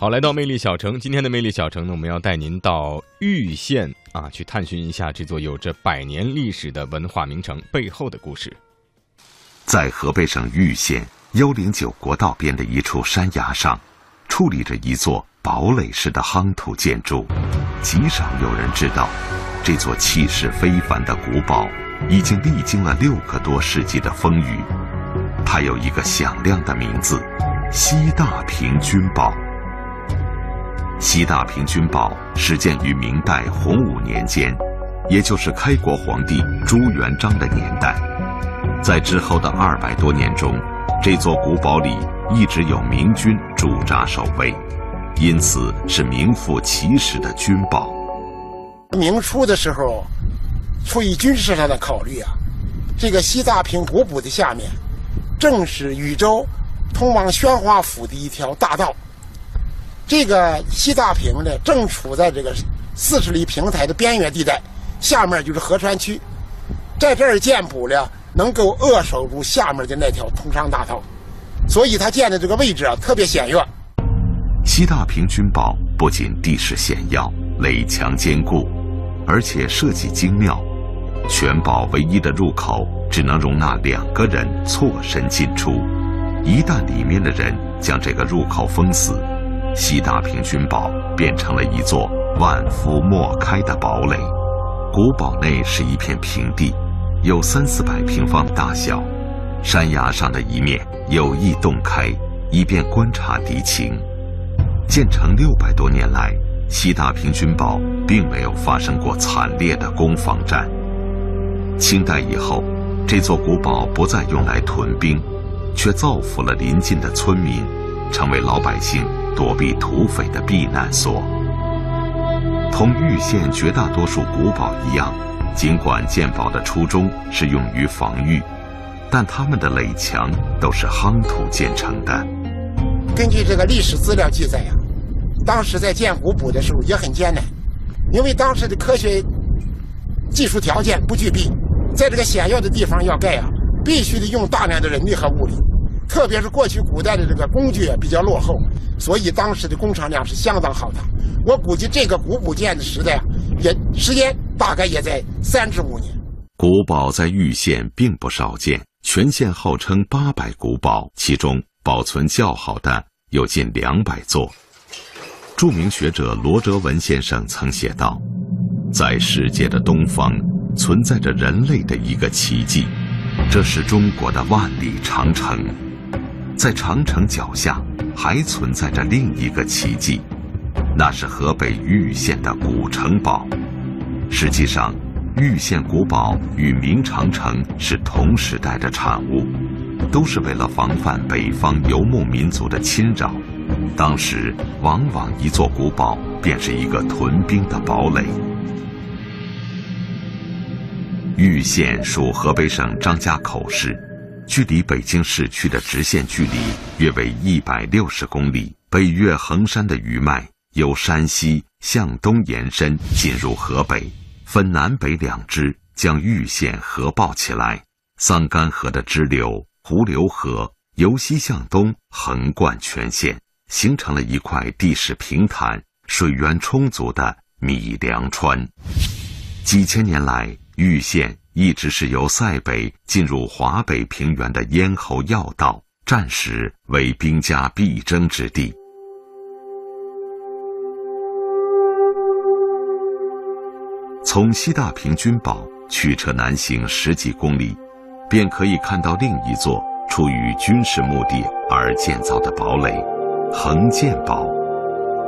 好，来到魅力小城，今天的魅力小城呢，我们要带您到玉县啊，去探寻一下这座有着百年历史的文化名城背后的故事。在河北省玉县幺零九国道边的一处山崖上，矗立着一座堡垒式的夯土建筑，极少有人知道，这座气势非凡的古堡已经历经了六个多世纪的风雨。它有一个响亮的名字——西大平军堡。西大平军堡始建于明代洪武年间，也就是开国皇帝朱元璋的年代。在之后的二百多年中，这座古堡里一直有明军驻扎守卫，因此是名副其实的军堡。明初的时候，出于军事上的考虑啊，这个西大平古堡的下面，正是禹州通往宣化府的一条大道。这个西大坪呢，正处在这个四十里平台的边缘地带，下面就是河川区，在这儿建堡了，能够扼守住下面的那条通商大道，所以它建的这个位置啊，特别险要。西大坪军堡不仅地势险要、垒墙坚固，而且设计精妙，全堡唯一的入口只能容纳两个人错身进出，一旦里面的人将这个入口封死。西大平军堡变成了一座万夫莫开的堡垒。古堡内是一片平地，有三四百平方大小。山崖上的一面有意洞开，以便观察敌情。建成六百多年来，西大平军堡并没有发生过惨烈的攻防战。清代以后，这座古堡不再用来屯兵，却造福了邻近的村民，成为老百姓。躲避土匪的避难所。同玉县绝大多数古堡一样，尽管建堡的初衷是用于防御，但他们的垒墙都是夯土建成的。根据这个历史资料记载呀，当时在建古堡的时候也很艰难，因为当时的科学技术条件不具备，在这个险要的地方要盖啊，必须得用大量的人力和物力。特别是过去古代的这个工具比较落后，所以当时的工厂量是相当好的。我估计这个古堡建的时代，也时间大概也在三至五年。古堡在玉县并不少见，全县号称八百古堡，其中保存较好的有近两百座。著名学者罗哲文先生曾写道：“在世界的东方，存在着人类的一个奇迹，这是中国的万里长城。”在长城脚下，还存在着另一个奇迹，那是河北玉县的古城堡。实际上，玉县古堡与明长城是同时代的产物，都是为了防范北方游牧民族的侵扰。当时，往往一座古堡便是一个屯兵的堡垒。玉县属河北省张家口市。距离北京市区的直线距离约为一百六十公里。北岳衡山的余脉由山西向东延伸进入河北，分南北两支，将玉县合抱起来。桑干河的支流胡流河由西向东横贯全县，形成了一块地势平坦、水源充足的米粮川。几千年来，玉县。一直是由塞北进入华北平原的咽喉要道，战时为兵家必争之地。从西大平军堡驱车南行十几公里，便可以看到另一座出于军事目的而建造的堡垒——横建堡。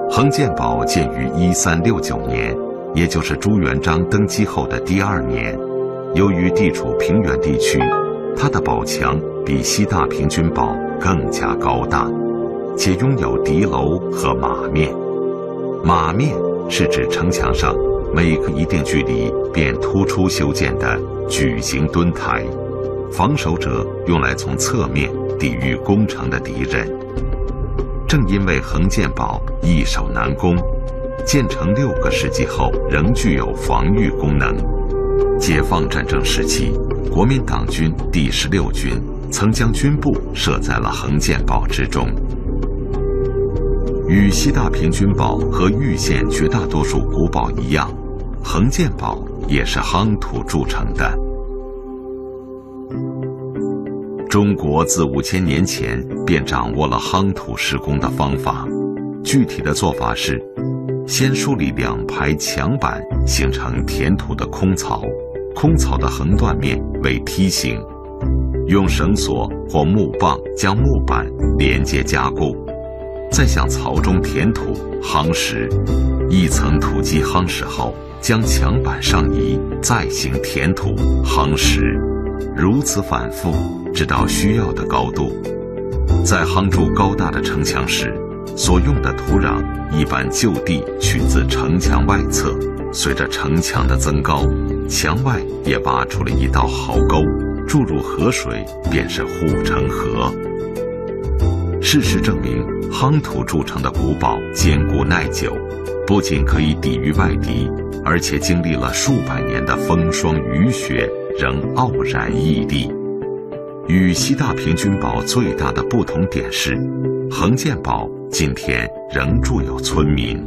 横建堡建于一三六九年，也就是朱元璋登基后的第二年。由于地处平原地区，它的堡墙比西大平军堡更加高大，且拥有敌楼和马面。马面是指城墙上每隔一定距离便突出修建的矩形墩台，防守者用来从侧面抵御攻城的敌人。正因为横剑堡易守难攻，建成六个世纪后仍具有防御功能。解放战争时期，国民党军第十六军曾将军部设在了横剑堡之中。与西大平均堡和玉县绝大多数古堡一样，横剑堡也是夯土铸成的。中国自五千年前便掌握了夯土施工的方法，具体的做法是：先梳理两排墙板，形成填土的空槽，空槽的横断面为梯形，用绳索或木棒将木板连接加固。再向槽中填土夯实，一层土基夯实后，将墙板上移，再行填土夯实，如此反复，直到需要的高度。在夯筑高大的城墙时，所用的土壤一般就地取自城墙外侧。随着城墙的增高，墙外也挖出了一道壕沟，注入河水便是护城河。事实证明，夯土筑成的古堡坚固耐久，不仅可以抵御外敌，而且经历了数百年的风霜雨雪，仍傲然屹立。与西大平均堡最大的不同点是，横剑堡今天仍住有村民。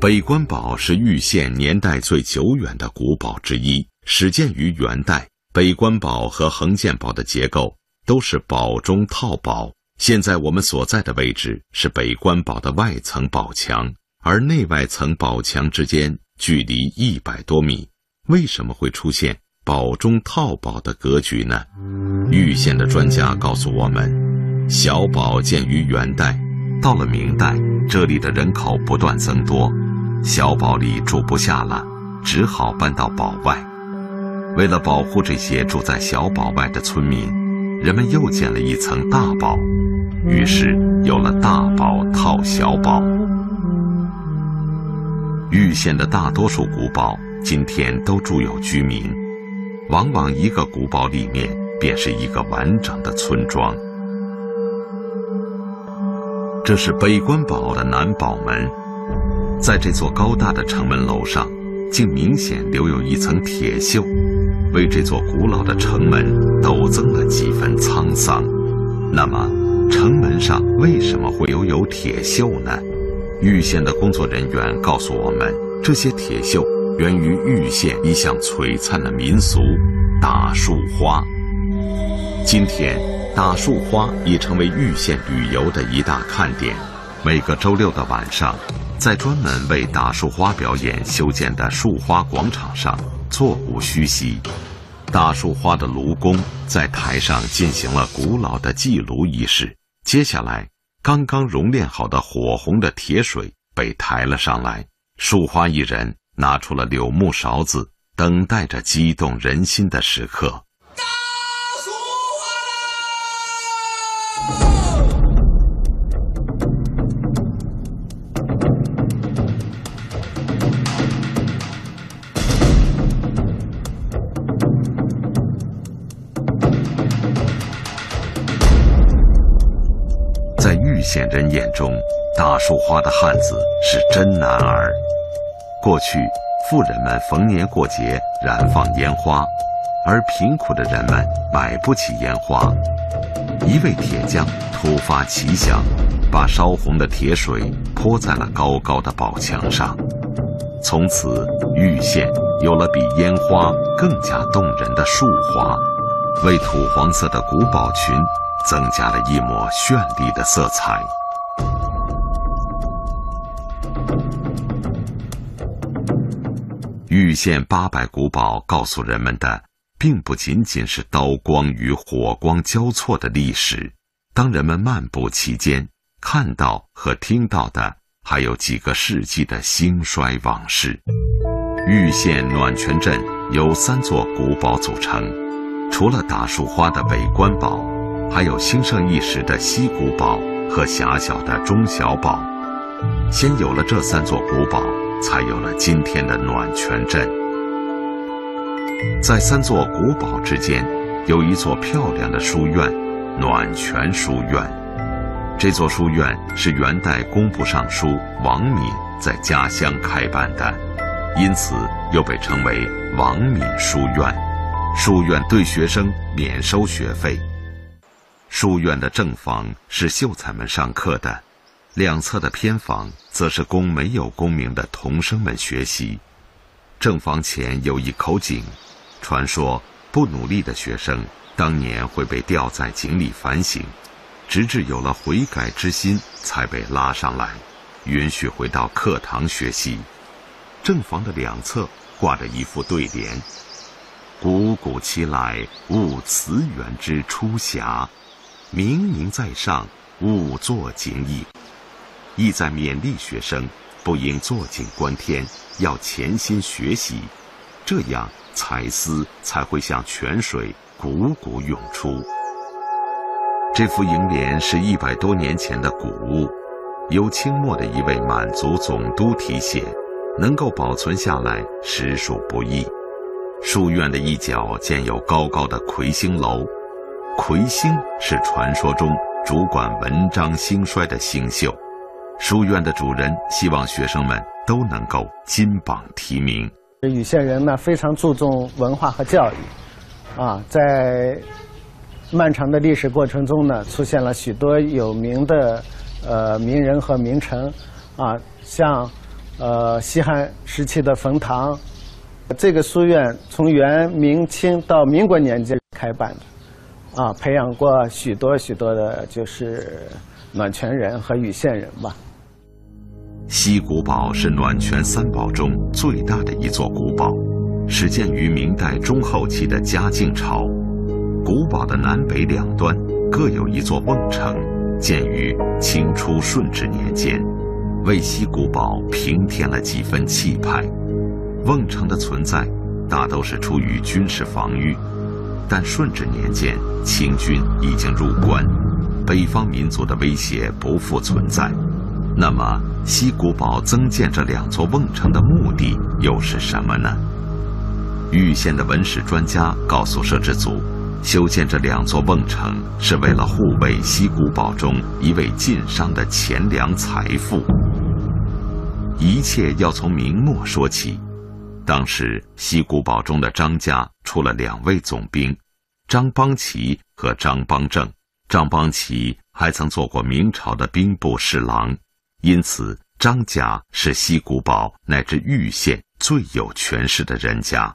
北关堡是玉县年代最久远的古堡之一，始建于元代。北关堡和横剑堡的结构都是堡中套堡。现在我们所在的位置是北关堡的外层堡墙，而内外层堡墙之间距离一百多米。为什么会出现堡中套堡的格局呢？玉县的专家告诉我们，小堡建于元代，到了明代，这里的人口不断增多，小堡里住不下了，只好搬到堡外。为了保护这些住在小堡外的村民，人们又建了一层大堡，于是有了大堡套小堡。玉县的大多数古堡今天都住有居民，往往一个古堡里面便是一个完整的村庄。这是北关堡的南堡门，在这座高大的城门楼上，竟明显留有一层铁锈。为这座古老的城门陡增了几分沧桑。那么，城门上为什么会有有铁锈呢？玉县的工作人员告诉我们，这些铁锈源于玉县一项璀璨的民俗——打树花。今天，打树花已成为玉县旅游的一大看点。每个周六的晚上，在专门为打树花表演修建的树花广场上。座无虚席，大树花的炉工在台上进行了古老的祭炉仪式。接下来，刚刚熔炼好的火红的铁水被抬了上来，树花一人拿出了柳木勺子，等待着激动人心的时刻。县人眼中，大树花的汉子是真男儿。过去，富人们逢年过节燃放烟花，而贫苦的人们买不起烟花。一位铁匠突发奇想，把烧红的铁水泼在了高高的宝墙上。从此，玉县有了比烟花更加动人的树花，为土黄色的古堡群。增加了一抹绚丽的色彩。玉县八百古堡告诉人们的，并不仅仅是刀光与火光交错的历史。当人们漫步其间，看到和听到的，还有几个世纪的兴衰往事。玉县暖泉镇由三座古堡组成，除了打树花的北关堡。还有兴盛一时的西古堡和狭小的中小堡，先有了这三座古堡，才有了今天的暖泉镇。在三座古堡之间，有一座漂亮的书院——暖泉书院。这座书院是元代工部尚书王敏在家乡开办的，因此又被称为王敏书院。书院对学生免收学费。书院的正房是秀才们上课的，两侧的偏房则是供没有功名的童生们学习。正房前有一口井，传说不努力的学生当年会被吊在井里反省，直至有了悔改之心，才被拉上来，允许回到课堂学习。正房的两侧挂着一副对联：“古古其来，勿辞远之初霞。”明明在上，勿坐井矣。意在勉励学生，不应坐井观天，要潜心学习，这样才思才会像泉水汩汩涌出。这副楹联是一百多年前的古物，由清末的一位满族总督题写，能够保存下来实属不易。书院的一角建有高高的魁星楼。魁星是传说中主管文章兴衰的星宿，书院的主人希望学生们都能够金榜题名。禹县人呢非常注重文化和教育，啊，在漫长的历史过程中呢，出现了许多有名的呃名人和名臣，啊，像呃西汉时期的冯唐，这个书院从元明清到民国年间开办的。啊，培养过许多许多的，就是暖泉人和禹县人吧。西古堡是暖泉三堡中最大的一座古堡，始建于明代中后期的嘉靖朝。古堡的南北两端各有一座瓮城，建于清初顺治年间，为西古堡平添了几分气派。瓮城的存在，大都是出于军事防御。但顺治年间，清军已经入关，北方民族的威胁不复存在。那么，西古堡增建这两座瓮城的目的又是什么呢？玉县的文史专家告诉摄制组，修建这两座瓮城是为了护卫西古堡中一位晋商的钱粮财富。一切要从明末说起。当时西古堡中的张家出了两位总兵，张邦奇和张邦正。张邦奇还曾做过明朝的兵部侍郎，因此张家是西古堡乃至玉县最有权势的人家。